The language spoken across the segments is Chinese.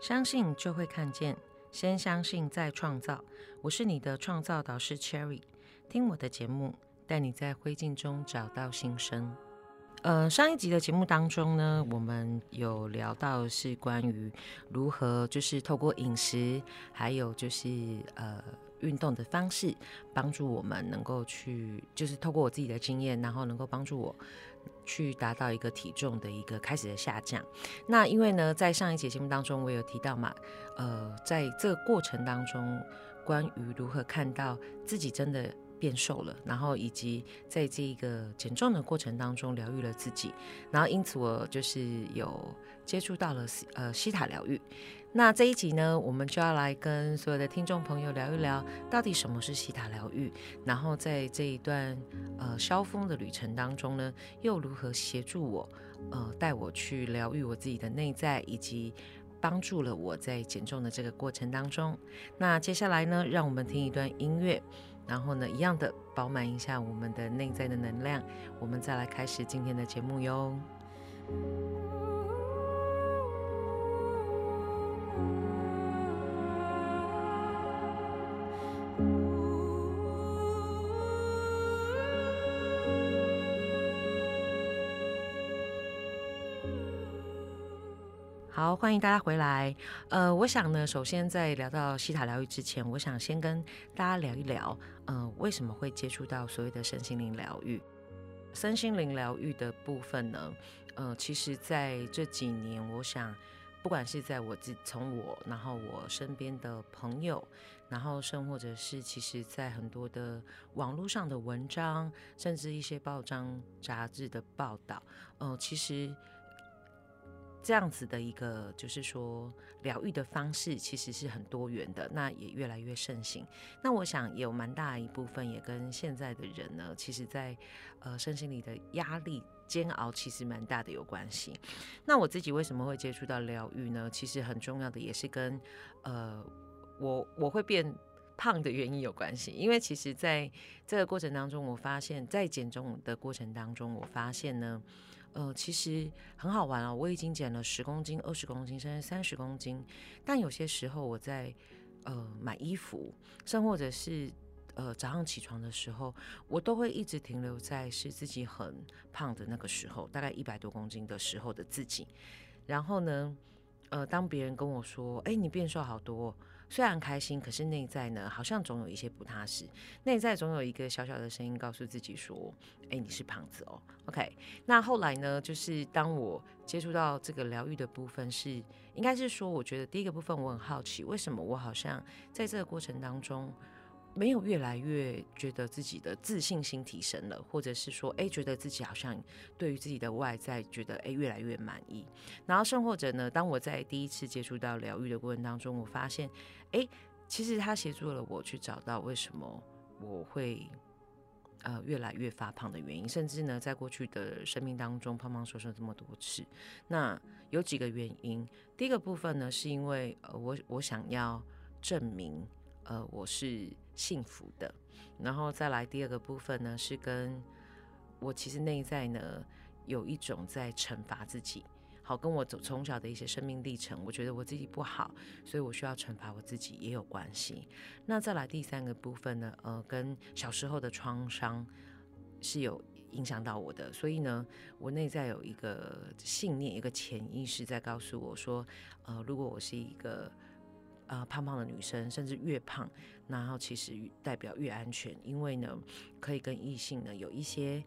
相信就会看见，先相信再创造。我是你的创造导师 Cherry，听我的节目，带你在灰烬中找到新生。呃，上一集的节目当中呢，我们有聊到是关于如何就是透过饮食，还有就是呃运动的方式，帮助我们能够去，就是透过我自己的经验，然后能够帮助我。去达到一个体重的一个开始的下降。那因为呢，在上一节节目当中，我有提到嘛，呃，在这个过程当中，关于如何看到自己真的变瘦了，然后以及在这个减重的过程当中疗愈了自己，然后因此我就是有接触到了呃西塔疗愈。那这一集呢，我们就要来跟所有的听众朋友聊一聊，到底什么是西塔疗愈，然后在这一段呃消风的旅程当中呢，又如何协助我，呃，带我去疗愈我自己的内在，以及帮助了我在减重的这个过程当中。那接下来呢，让我们听一段音乐，然后呢，一样的饱满一下我们的内在的能量，我们再来开始今天的节目哟。好，欢迎大家回来。呃，我想呢，首先在聊到西塔疗愈之前，我想先跟大家聊一聊，呃，为什么会接触到所谓的身心灵疗愈？身心灵疗愈的部分呢，呃，其实在这几年，我想，不管是在我自从我，然后我身边的朋友，然后甚或者是其实在很多的网络上的文章，甚至一些报章杂志的报道，呃，其实。这样子的一个，就是说疗愈的方式，其实是很多元的，那也越来越盛行。那我想有蛮大一部分也跟现在的人呢，其实在呃身心里的压力煎熬，其实蛮大的有关系。那我自己为什么会接触到疗愈呢？其实很重要的也是跟呃我我会变胖的原因有关系。因为其实在这个过程当中，我发现，在减重的过程当中，我发现呢。呃，其实很好玩啊！我已经减了十公斤、二十公斤，甚至三十公斤。但有些时候，我在呃买衣服，甚或者是呃早上起床的时候，我都会一直停留在是自己很胖的那个时候，大概一百多公斤的时候的自己。然后呢，呃，当别人跟我说：“哎，你变瘦好多。”虽然开心，可是内在呢，好像总有一些不踏实。内在总有一个小小的声音告诉自己说：“哎，你是胖子哦。” OK，那后来呢，就是当我接触到这个疗愈的部分，是应该是说，我觉得第一个部分我很好奇，为什么我好像在这个过程当中。没有越来越觉得自己的自信心提升了，或者是说，哎，觉得自己好像对于自己的外在觉得哎越来越满意。然后甚或者呢，当我在第一次接触到疗愈的过程当中，我发现，哎，其实他协助了我去找到为什么我会呃越来越发胖的原因，甚至呢，在过去的生命当中胖胖瘦瘦这么多次，那有几个原因。第一个部分呢，是因为呃我我想要证明。呃，我是幸福的，然后再来第二个部分呢，是跟我其实内在呢有一种在惩罚自己，好，跟我从从小的一些生命历程，我觉得我自己不好，所以我需要惩罚我自己也有关系。那再来第三个部分呢，呃，跟小时候的创伤是有影响到我的，所以呢，我内在有一个信念，一个潜意识在告诉我说，呃，如果我是一个。呃，胖胖的女生，甚至越胖，然后其实代表越安全，因为呢，可以跟异性呢有一些，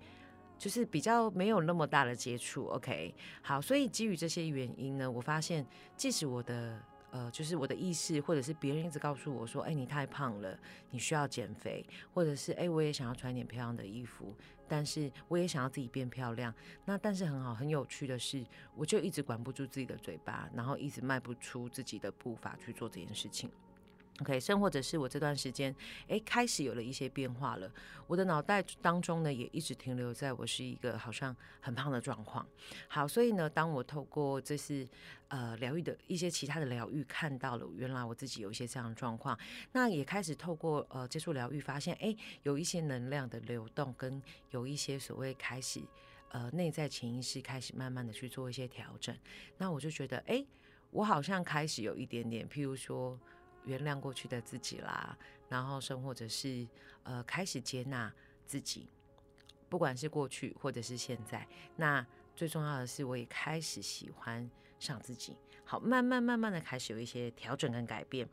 就是比较没有那么大的接触。OK，好，所以基于这些原因呢，我发现，即使我的。呃，就是我的意识，或者是别人一直告诉我说：“哎，你太胖了，你需要减肥。”或者是“哎，我也想要穿点漂亮的衣服，但是我也想要自己变漂亮。”那但是很好，很有趣的是，我就一直管不住自己的嘴巴，然后一直迈不出自己的步伐去做这件事情。OK，甚或者是我这段时间，哎，开始有了一些变化了。我的脑袋当中呢，也一直停留在我是一个好像很胖的状况。好，所以呢，当我透过这是呃疗愈的一些其他的疗愈，看到了原来我自己有一些这样的状况，那也开始透过呃接触疗愈，发现哎，有一些能量的流动，跟有一些所谓开始呃内在潜意识开始慢慢的去做一些调整。那我就觉得哎。我好像开始有一点点，譬如说原谅过去的自己啦，然后生或者是呃开始接纳自己，不管是过去或者是现在。那最重要的是，我也开始喜欢上自己。好，慢慢慢慢的开始有一些调整跟改变。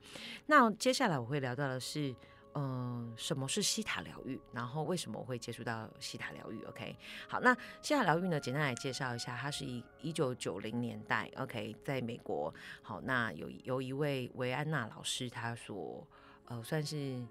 那接下来我会聊到的是。嗯，什么是西塔疗愈？然后为什么我会接触到西塔疗愈？OK，好，那西塔疗愈呢？简单来介绍一下，它是一一九九零年代，OK，在美国，好，那有有一位维安娜老师，她所呃算是。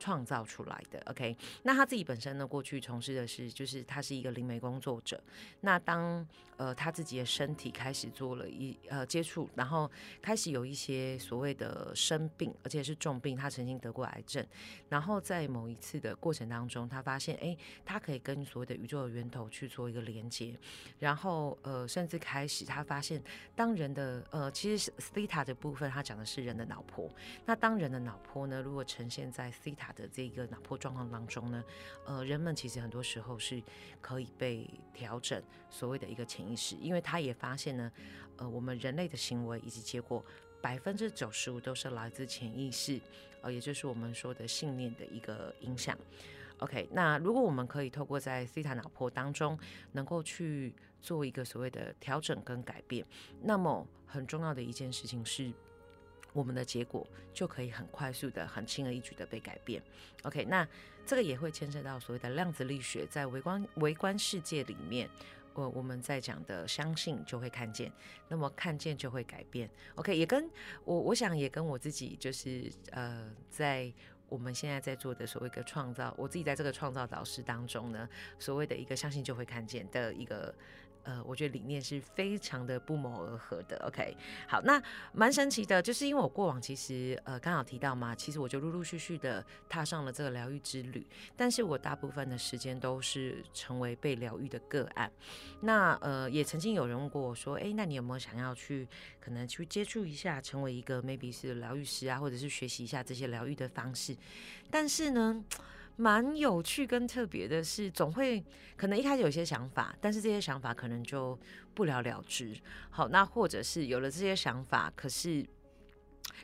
创造出来的，OK。那他自己本身呢，过去从事的是，就是他是一个灵媒工作者。那当呃他自己的身体开始做了一呃接触，然后开始有一些所谓的生病，而且是重病，他曾经得过癌症。然后在某一次的过程当中，他发现，哎，他可以跟所谓的宇宙的源头去做一个连接。然后呃，甚至开始他发现，当人的呃，其实 Theta 的部分，他讲的是人的脑波。那当人的脑波呢，如果呈现在 Theta 的这个脑波状况当中呢，呃，人们其实很多时候是可以被调整所谓的一个潜意识，因为他也发现呢，呃，我们人类的行为以及结果百分之九十五都是来自潜意识，呃，也就是我们说的信念的一个影响。OK，那如果我们可以透过在西塔脑波当中能够去做一个所谓的调整跟改变，那么很重要的一件事情是。我们的结果就可以很快速的、很轻而易举的被改变。OK，那这个也会牵涉到所谓的量子力学，在微观微观世界里面，我我们在讲的相信就会看见，那么看见就会改变。OK，也跟我我想也跟我自己就是呃，在我们现在在做的所谓的创造，我自己在这个创造导师当中呢，所谓的一个相信就会看见的一个。呃，我觉得理念是非常的不谋而合的。OK，好，那蛮神奇的，就是因为我过往其实呃刚好提到嘛，其实我就陆陆续续的踏上了这个疗愈之旅，但是我大部分的时间都是成为被疗愈的个案。那呃也曾经有人问过我说，哎，那你有没有想要去可能去接触一下，成为一个 maybe 是疗愈师啊，或者是学习一下这些疗愈的方式？但是呢。蛮有趣跟特别的是，总会可能一开始有些想法，但是这些想法可能就不了了之。好，那或者是有了这些想法，可是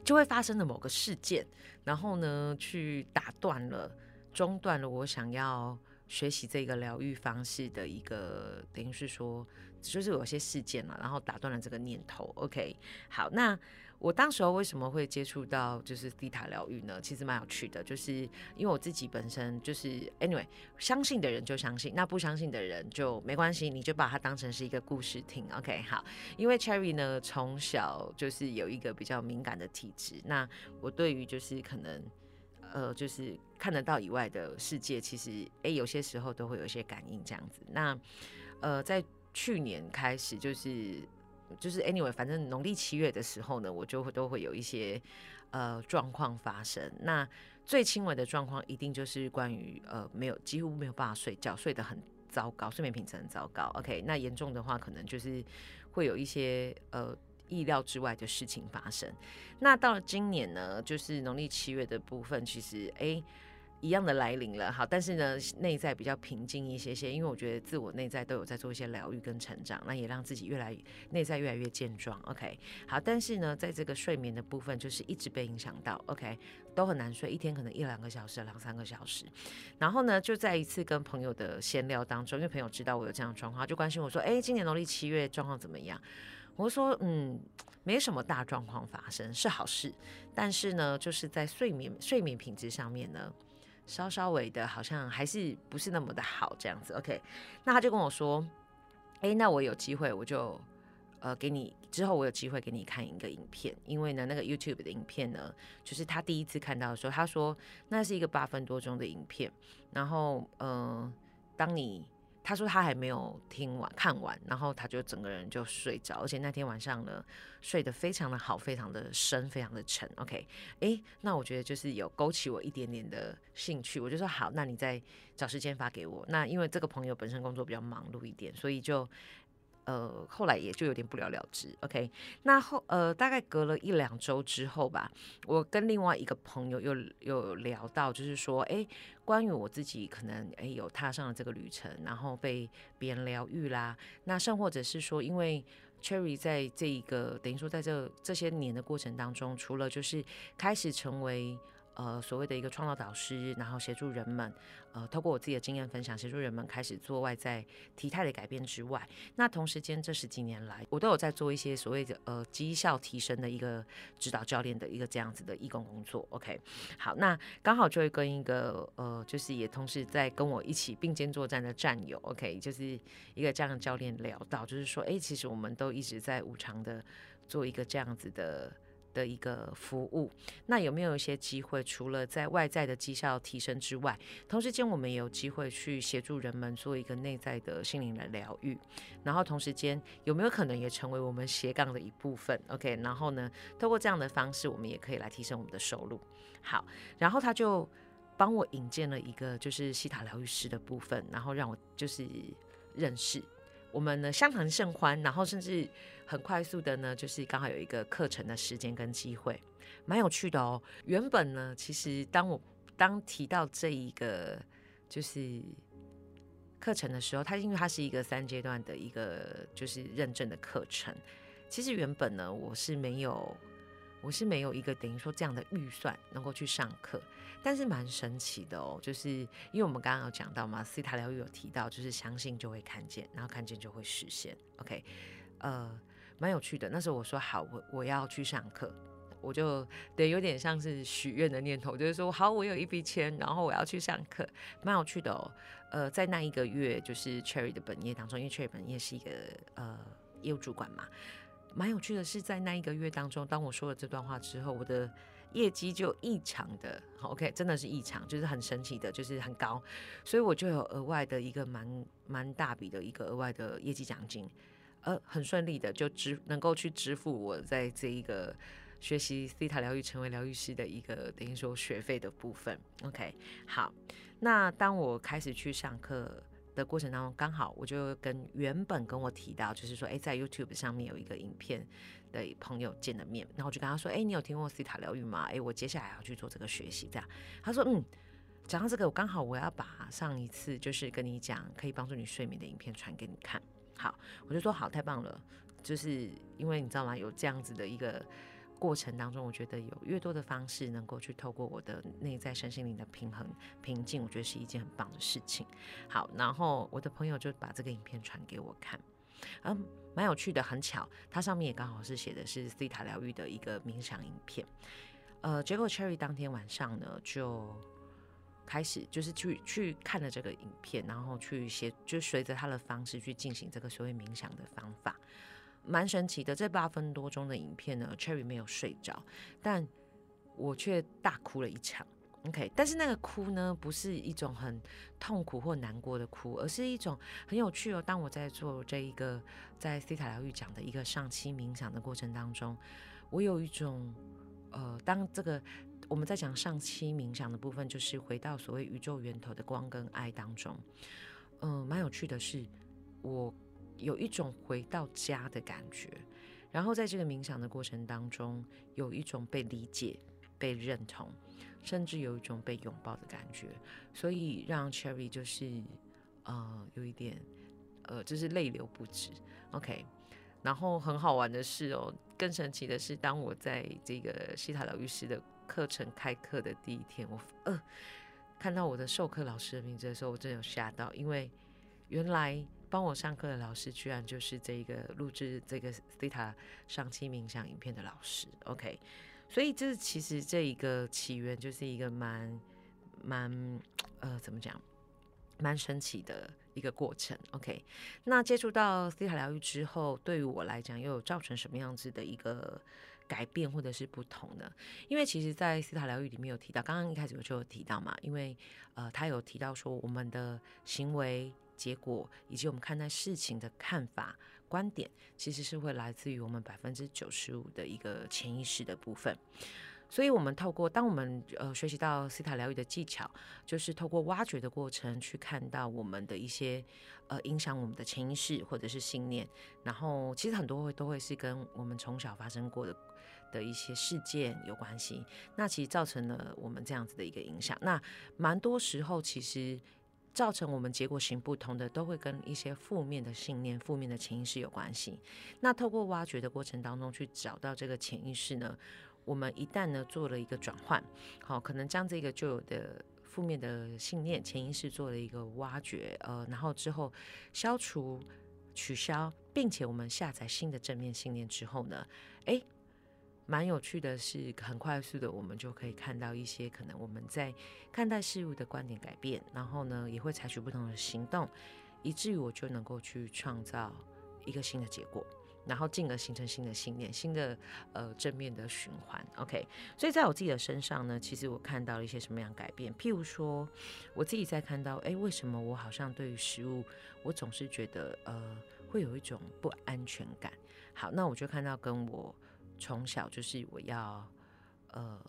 就会发生的某个事件，然后呢，去打断了、中断了我想要学习这个疗愈方式的一个，等于是说，就是有些事件了，然后打断了这个念头。OK，好，那。我当时候为什么会接触到就是地塔疗愈呢？其实蛮有趣的，就是因为我自己本身就是 anyway，相信的人就相信，那不相信的人就没关系，你就把它当成是一个故事听。OK，好，因为 Cherry 呢从小就是有一个比较敏感的体质，那我对于就是可能呃就是看得到以外的世界，其实诶有些时候都会有一些感应这样子。那呃在去年开始就是。就是 anyway，反正农历七月的时候呢，我就会都会有一些呃状况发生。那最轻微的状况，一定就是关于呃没有几乎没有办法睡觉，睡得很糟糕，睡眠品质很糟糕。OK，那严重的话，可能就是会有一些呃意料之外的事情发生。那到了今年呢，就是农历七月的部分，其实哎。一样的来临了，好，但是呢，内在比较平静一些些，因为我觉得自我内在都有在做一些疗愈跟成长，那也让自己越来内在越来越健壮。OK，好，但是呢，在这个睡眠的部分，就是一直被影响到，OK，都很难睡，一天可能一两个小时、两三个小时。然后呢，就在一次跟朋友的闲聊当中，因为朋友知道我有这样的状况，就关心我说：“哎，今年农历七月状况怎么样？”我说：“嗯，没什么大状况发生，是好事。但是呢，就是在睡眠睡眠品质上面呢。”稍稍微的，好像还是不是那么的好这样子。OK，那他就跟我说：“哎，那我有机会，我就呃给你之后，我有机会给你看一个影片，因为呢，那个 YouTube 的影片呢，就是他第一次看到的时候，他说那是一个八分多钟的影片，然后嗯，当你。”他说他还没有听完看完，然后他就整个人就睡着，而且那天晚上呢睡得非常的好，非常的深，非常的沉。OK，哎，那我觉得就是有勾起我一点点的兴趣，我就说好，那你再找时间发给我。那因为这个朋友本身工作比较忙碌一点，所以就。呃，后来也就有点不了了之。OK，那后呃，大概隔了一两周之后吧，我跟另外一个朋友又又聊到，就是说，哎，关于我自己可能哎有踏上了这个旅程，然后被别人疗愈啦，那甚或者是说，因为。Cherry 在这一个等于说在这这些年的过程当中，除了就是开始成为。呃，所谓的一个创造导师，然后协助人们，呃，透过我自己的经验分享，协助人们开始做外在体态的改变之外，那同时间这十几年来，我都有在做一些所谓的呃绩效提升的一个指导教练的一个这样子的义工工作。OK，好，那刚好就会跟一个呃，就是也同时在跟我一起并肩作战的战友，OK，就是一个这样的教练聊到，就是说，哎，其实我们都一直在无偿的做一个这样子的。的一个服务，那有没有一些机会，除了在外在的绩效提升之外，同时间我们也有机会去协助人们做一个内在的心灵的疗愈，然后同时间有没有可能也成为我们斜杠的一部分？OK，然后呢，透过这样的方式，我们也可以来提升我们的收入。好，然后他就帮我引荐了一个就是西塔疗愈师的部分，然后让我就是认识。我们呢相谈甚欢，然后甚至很快速的呢，就是刚好有一个课程的时间跟机会，蛮有趣的哦。原本呢，其实当我当提到这一个就是课程的时候，它因为它是一个三阶段的一个就是认证的课程，其实原本呢我是没有。我是没有一个等于说这样的预算能够去上课，但是蛮神奇的哦，就是因为我们刚刚有讲到嘛，西塔疗愈有提到，就是相信就会看见，然后看见就会实现。OK，呃，蛮有趣的。那时候我说好，我我要去上课，我就对有点像是许愿的念头，就是说好，我有一笔钱，然后我要去上课，蛮有趣的哦。呃，在那一个月，就是 Cherry 的本业当中，因为 Cherry 本业是一个呃业务主管嘛。蛮有趣的是，在那一个月当中，当我说了这段话之后，我的业绩就异常的 OK，真的是异常，就是很神奇的，就是很高，所以我就有额外的一个蛮蛮大笔的一个额外的业绩奖金，呃，很顺利的就支能够去支付我在这一个学习 C 塔疗愈成为疗愈师的一个等于说学费的部分。OK，好，那当我开始去上课。的过程当中，刚好我就跟原本跟我提到，就是说，哎，在 YouTube 上面有一个影片的朋友见了面，然后我就跟他说，哎，你有听过西塔疗愈吗？哎，我接下来要去做这个学习，这样。他说，嗯，讲到这个，我刚好我要把上一次就是跟你讲可以帮助你睡眠的影片传给你看。好，我就说好，太棒了，就是因为你知道吗？有这样子的一个。过程当中，我觉得有越多的方式能够去透过我的内在身心灵的平衡平静，我觉得是一件很棒的事情。好，然后我的朋友就把这个影片传给我看，嗯，蛮有趣的，很巧，它上面也刚好是写的是 C 塔疗愈的一个冥想影片。呃，结果 Cherry 当天晚上呢，就开始就是去去看了这个影片，然后去写，就随着他的方式去进行这个所谓冥想的方法。蛮神奇的，这八分多钟的影片呢，Cherry 没有睡着，但我却大哭了一场。OK，但是那个哭呢，不是一种很痛苦或难过的哭，而是一种很有趣哦。当我在做这一个在西塔疗愈讲的一个上期冥想的过程当中，我有一种呃，当这个我们在讲上期冥想的部分，就是回到所谓宇宙源头的光跟爱当中，嗯，蛮有趣的是我。有一种回到家的感觉，然后在这个冥想的过程当中，有一种被理解、被认同，甚至有一种被拥抱的感觉，所以让 Cherry 就是呃有一点呃就是泪流不止。OK，然后很好玩的是哦，更神奇的是，当我在这个西塔疗愈师的课程开课的第一天，我呃看到我的授课老师的名字的时候，我真的有吓到，因为原来。帮我上课的老师居然就是这个录制这个 Theta 上期冥想影片的老师，OK，所以这其实这一个起源就是一个蛮蛮呃怎么讲，蛮神奇的一个过程，OK。那接触到 Theta 疗愈之后，对于我来讲又有造成什么样子的一个改变或者是不同的？因为其实，在斯塔疗愈里面有提到，刚刚一开始我就有提到嘛，因为呃他有提到说我们的行为。结果以及我们看待事情的看法、观点，其实是会来自于我们百分之九十五的一个潜意识的部分。所以，我们透过当我们呃学习到西塔疗愈的技巧，就是透过挖掘的过程，去看到我们的一些呃影响我们的潜意识或者是信念。然后，其实很多会都会是跟我们从小发生过的的一些事件有关系。那其实造成了我们这样子的一个影响。那蛮多时候其实。造成我们结果行不通的，都会跟一些负面的信念、负面的潜意识有关系。那透过挖掘的过程当中，去找到这个潜意识呢，我们一旦呢做了一个转换，好，可能将这个旧有的负面的信念、潜意识做了一个挖掘，呃，然后之后消除、取消，并且我们下载新的正面信念之后呢，诶。蛮有趣的是，很快速的，我们就可以看到一些可能我们在看待事物的观点改变，然后呢，也会采取不同的行动，以至于我就能够去创造一个新的结果，然后进而形成新的信念、新的呃正面的循环。OK，所以在我自己的身上呢，其实我看到了一些什么样改变？譬如说，我自己在看到，哎，为什么我好像对于食物，我总是觉得呃会有一种不安全感？好，那我就看到跟我。从小就是我要，呃，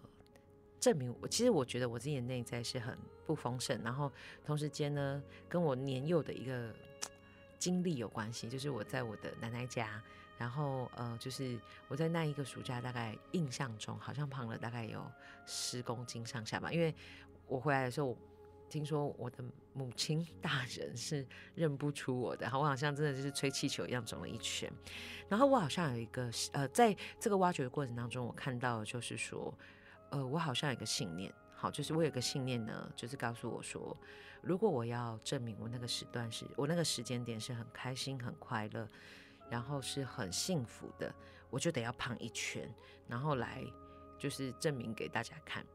证明我。其实我觉得我自己的内在是很不丰盛，然后同时间呢，跟我年幼的一个经历有关系。就是我在我的奶奶家，然后呃，就是我在那一个暑假，大概印象中好像胖了大概有十公斤上下吧。因为我回来的时候。听说我的母亲大人是认不出我的，我好像真的就是吹气球一样肿了一圈。然后我好像有一个呃，在这个挖掘的过程当中，我看到就是说，呃，我好像有一个信念，好，就是我有个信念呢，就是告诉我说，如果我要证明我那个时段是我那个时间点是很开心、很快乐，然后是很幸福的，我就得要胖一圈，然后来就是证明给大家看。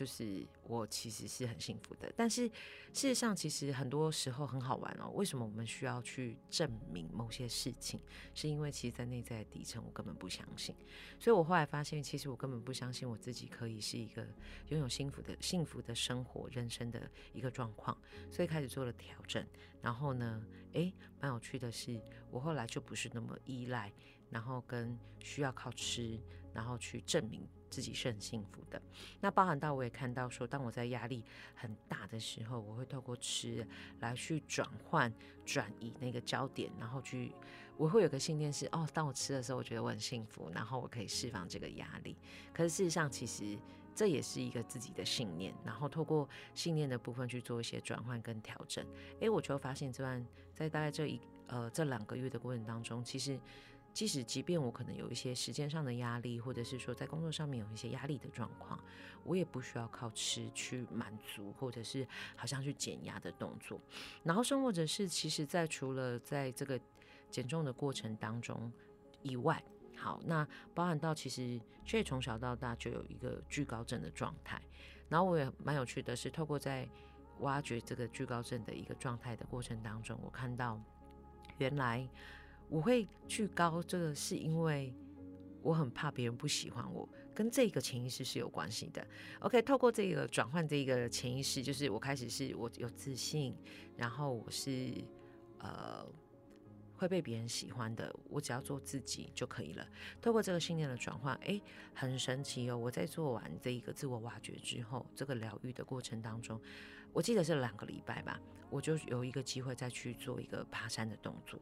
就是我其实是很幸福的，但是事实上，其实很多时候很好玩哦。为什么我们需要去证明某些事情？是因为其实，在内在底层，我根本不相信。所以我后来发现，其实我根本不相信我自己可以是一个拥有幸福的、幸福的生活、人生的一个状况。所以开始做了调整。然后呢，诶，蛮有趣的是，我后来就不是那么依赖，然后跟需要靠吃，然后去证明。自己是很幸福的。那包含到我也看到说，当我在压力很大的时候，我会透过吃来去转换、转移那个焦点，然后去，我会有个信念是：哦，当我吃的时候，我觉得我很幸福，然后我可以释放这个压力。可是事实上，其实这也是一个自己的信念，然后透过信念的部分去做一些转换跟调整。诶，我就发现这段在大概这一呃这两个月的过程当中，其实。即使即便我可能有一些时间上的压力，或者是说在工作上面有一些压力的状况，我也不需要靠吃去满足，或者是好像去减压的动作。然后，生活者是其实在除了在这个减重的过程当中以外，好，那包含到其实却从小到大就有一个惧高症的状态。然后我也蛮有趣的是，透过在挖掘这个惧高症的一个状态的过程当中，我看到原来。我会去高，这个是因为我很怕别人不喜欢我，跟这个潜意识是有关系的。OK，透过这个转换这个潜意识，就是我开始是我有自信，然后我是呃会被别人喜欢的，我只要做自己就可以了。透过这个信念的转换，哎，很神奇哦！我在做完这一个自我挖掘之后，这个疗愈的过程当中，我记得是两个礼拜吧，我就有一个机会再去做一个爬山的动作，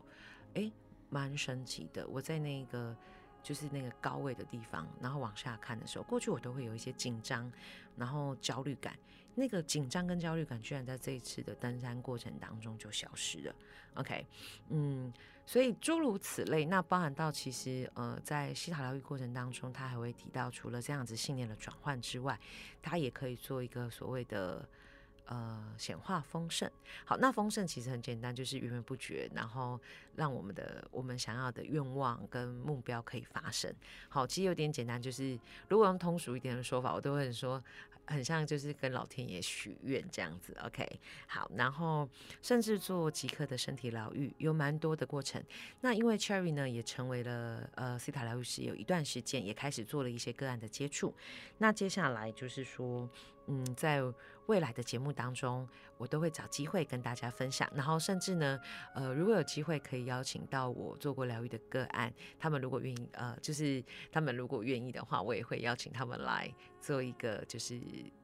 哎。蛮神奇的，我在那个就是那个高位的地方，然后往下看的时候，过去我都会有一些紧张，然后焦虑感。那个紧张跟焦虑感，居然在这一次的登山过程当中就消失了。OK，嗯，所以诸如此类，那包含到其实呃，在西塔疗愈过程当中，他还会提到，除了这样子信念的转换之外，他也可以做一个所谓的。呃，显化丰盛。好，那丰盛其实很简单，就是源源不绝，然后让我们的我们想要的愿望跟目标可以发生。好，其实有点简单，就是如果用通俗一点的说法，我都会说，很像就是跟老天爷许愿这样子。OK，好，然后甚至做即刻的身体疗愈，有蛮多的过程。那因为 Cherry 呢，也成为了呃西塔疗愈师，有一段时间也开始做了一些个案的接触。那接下来就是说。嗯，在未来的节目当中，我都会找机会跟大家分享。然后，甚至呢，呃，如果有机会可以邀请到我做过疗愈的个案，他们如果愿意，呃，就是他们如果愿意的话，我也会邀请他们来做一个就是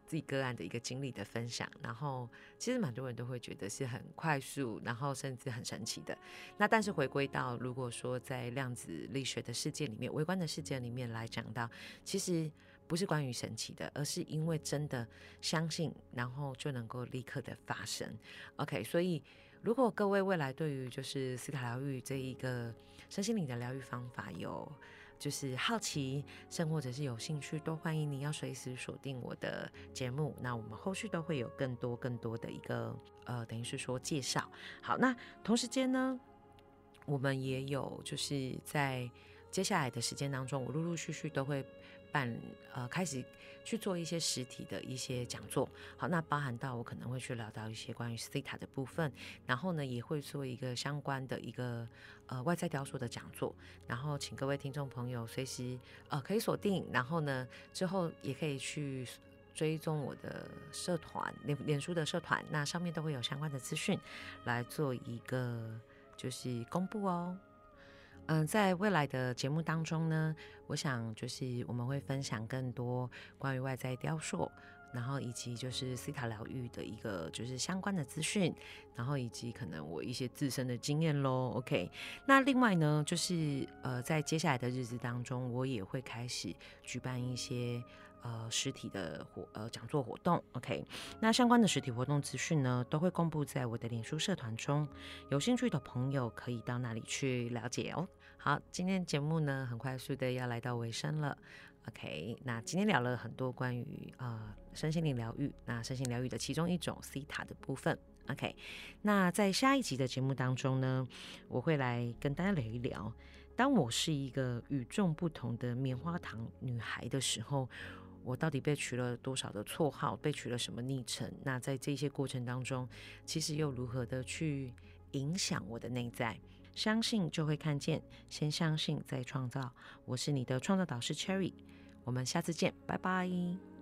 自己个案的一个经历的分享。然后，其实蛮多人都会觉得是很快速，然后甚至很神奇的。那但是回归到，如果说在量子力学的世界里面、微观的世界里面来讲到，其实。不是关于神奇的，而是因为真的相信，然后就能够立刻的发生。OK，所以如果各位未来对于就是斯塔疗愈这一个身心灵的疗愈方法有就是好奇，甚或者是有兴趣，都欢迎你要随时锁定我的节目。那我们后续都会有更多更多的一个呃，等于是说介绍。好，那同时间呢，我们也有就是在接下来的时间当中，我陆陆续续都会。办呃，开始去做一些实体的一些讲座，好，那包含到我可能会去聊到一些关于 t 塔的部分，然后呢，也会做一个相关的一个呃外在雕塑的讲座，然后请各位听众朋友随时呃可以锁定，然后呢之后也可以去追踪我的社团脸脸书的社团，那上面都会有相关的资讯来做一个就是公布哦。嗯，在未来的节目当中呢，我想就是我们会分享更多关于外在雕塑，然后以及就是西塔疗愈的一个就是相关的资讯，然后以及可能我一些自身的经验喽。OK，那另外呢，就是呃，在接下来的日子当中，我也会开始举办一些。呃，实体的活呃讲座活动，OK，那相关的实体活动资讯呢，都会公布在我的脸书社团中，有兴趣的朋友可以到那里去了解哦。好，今天节目呢，很快速的要来到尾声了，OK，那今天聊了很多关于呃身心灵疗愈，那身心疗愈的其中一种 C 塔的部分，OK，那在下一集的节目当中呢，我会来跟大家聊一聊，当我是一个与众不同的棉花糖女孩的时候。我到底被取了多少的绰号，被取了什么昵称？那在这些过程当中，其实又如何的去影响我的内在？相信就会看见，先相信再创造。我是你的创造导师 Cherry，我们下次见，拜拜。